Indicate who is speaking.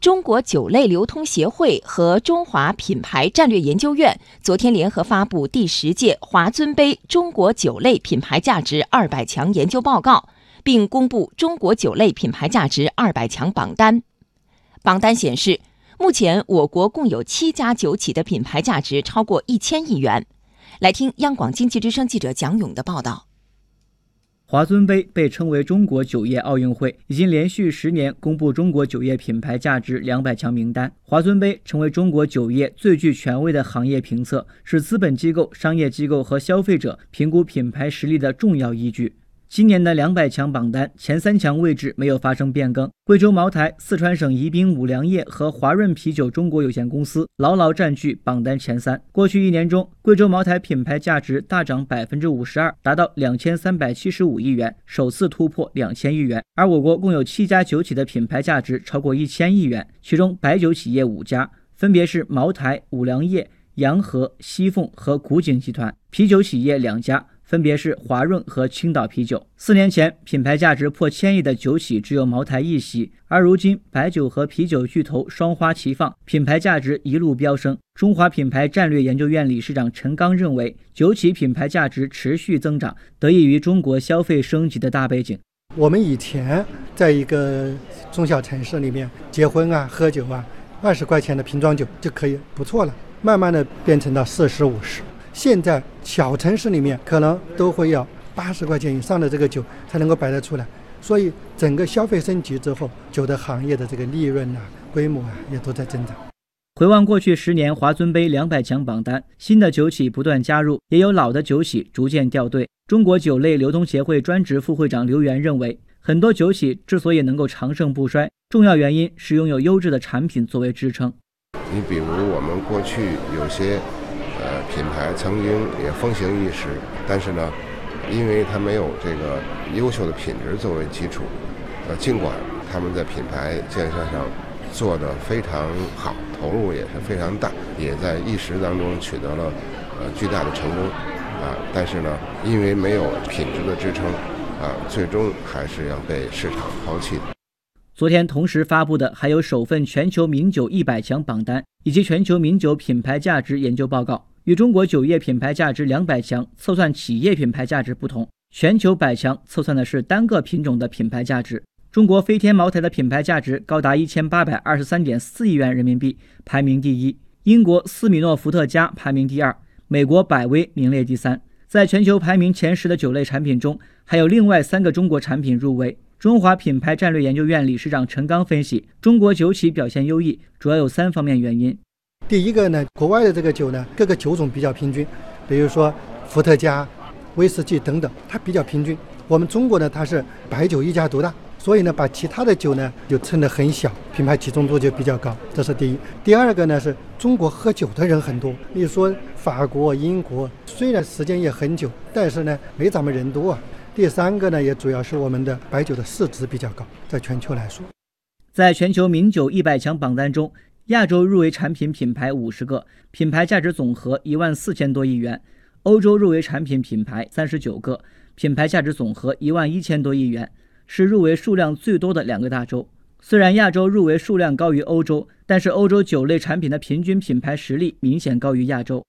Speaker 1: 中国酒类流通协会和中华品牌战略研究院昨天联合发布第十届华尊杯中国酒类品牌价值二百强研究报告，并公布中国酒类品牌价值二百强榜单。榜单显示，目前我国共有七家酒企的品牌价值超过一千亿元。来听央广经济之声记者蒋勇的报道。
Speaker 2: 华尊杯被称为中国酒业奥运会，已经连续十年公布中国酒业品牌价值两百强名单。华尊杯成为中国酒业最具权威的行业评测，是资本机构、商业机构和消费者评估品牌实力的重要依据。今年的两百强榜单前三强位置没有发生变更，贵州茅台、四川省宜宾五粮液和华润啤酒中国有限公司牢牢占据榜单前三。过去一年中，贵州茅台品牌价值大涨百分之五十二，达到两千三百七十五亿元，首次突破两千亿元。而我国共有七家酒企的品牌价值超过一千亿元，其中白酒企业五家，分别是茅台、五粮液、洋河、西凤和古井集团；啤酒企业两家。分别是华润和青岛啤酒。四年前，品牌价值破千亿的酒企只有茅台一席，而如今白酒和啤酒巨头双花齐放，品牌价值一路飙升。中华品牌战略研究院理事长陈刚认为，酒企品牌价值持续增长，得益于中国消费升级的大背景。
Speaker 3: 我们以前在一个中小城市里面结婚啊、喝酒啊，二十块钱的瓶装酒就可以不错了，慢慢的变成了四十五十。现在小城市里面可能都会要八十块钱以上的这个酒才能够摆得出来，所以整个消费升级之后，酒的行业的这个利润啊、规模啊也都在增长。
Speaker 2: 回望过去十年华尊杯两百强榜单，新的酒企不断加入，也有老的酒企逐渐掉队。中国酒类流通协会专职副会长刘源认为，很多酒企之所以能够长盛不衰，重要原因是拥有优质的产品作为支撑。
Speaker 4: 你比如我们过去有些。呃，品牌曾经也风行一时，但是呢，因为它没有这个优秀的品质作为基础，呃，尽管他们在品牌建设上做得非常好，投入也是非常大，也在一时当中取得了呃巨大的成功，啊，但是呢，因为没有品质的支撑，啊，最终还是要被市场抛弃的。
Speaker 2: 昨天同时发布的还有首份全球名酒一百强榜单以及全球名酒品牌价值研究报告。与中国酒业品牌价值两百强测算企业品牌价值不同，全球百强测算的是单个品种的品牌价值。中国飞天茅台的品牌价值高达一千八百二十三点四亿元人民币，排名第一；英国斯米诺伏特加排名第二；美国百威名列第三。在全球排名前十的酒类产品中，还有另外三个中国产品入围。中华品牌战略研究院理事长陈刚分析，中国酒企表现优异，主要有三方面原因。
Speaker 3: 第一个呢，国外的这个酒呢，各个酒种比较平均，比如说伏特加、威士忌等等，它比较平均。我们中国呢，它是白酒一家独大，所以呢，把其他的酒呢就称得很小，品牌集中度就比较高。这是第一。第二个呢，是中国喝酒的人很多。你说法国、英国虽然时间也很久，但是呢，没咱们人多啊。第三个呢，也主要是我们的白酒的市值比较高，在全球来说，
Speaker 2: 在全球名酒一百强榜单中。亚洲入围产品品牌五十个，品牌价值总和一万四千多亿元；欧洲入围产品品牌三十九个，品牌价值总和一万一千多亿元，是入围数量最多的两个大洲。虽然亚洲入围数量高于欧洲，但是欧洲酒类产品的平均品牌实力明显高于亚洲。